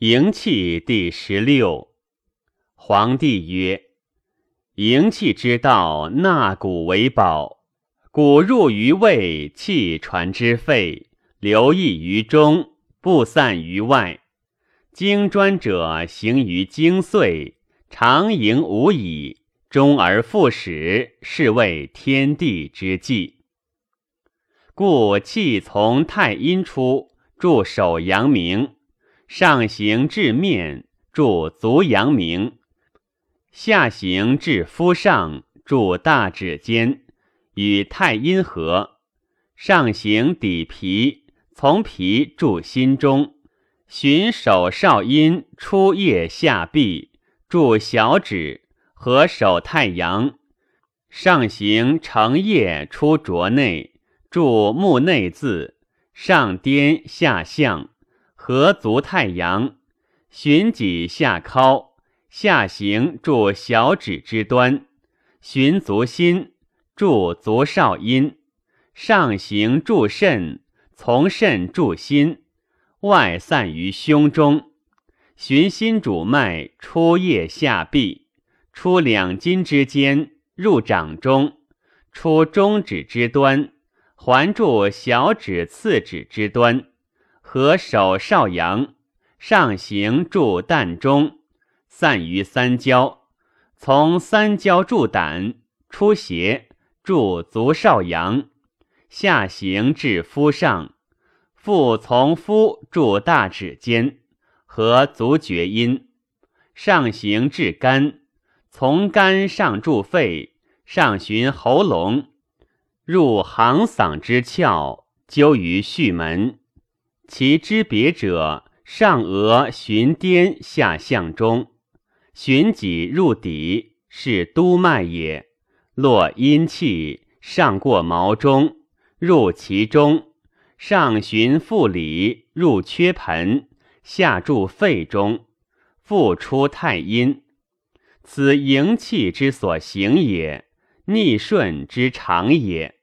营气第十六。皇帝曰：“营气之道，纳谷为宝。谷入于胃，气传之肺，流溢于中，不散于外。经专者行于经岁，常营无已，终而复始，是谓天地之纪。故气从太阴出，助手阳明。”上行至面，注足阳明；下行至肤上，注大指尖，与太阴合。上行抵皮，从皮注心中，循手少阴出腋下臂，注小指，合手太阳。上行承腋出浊内，注目内眦，上颠下向。合足太阳，循脊下尻，下行注小指之端，循足心，注足少阴，上行注肾，从肾注心，外散于胸中，循心主脉出腋下臂，出两筋之间，入掌中，出中指之端，环住小指次指之端。合手少阳，上行注膻中，散于三焦，从三焦注胆，出邪注足少阳，下行至肤上，复从肤注大指间，合足厥阴，上行至肝，从肝上注肺，上循喉咙，入行嗓之窍，灸于序门。其之别者，上额循颠，下向中，循脊入底，是督脉也。络阴气，上过毛中，入其中，上循腹里，入缺盆，下注肺中，复出太阴。此营气之所行也，逆顺之常也。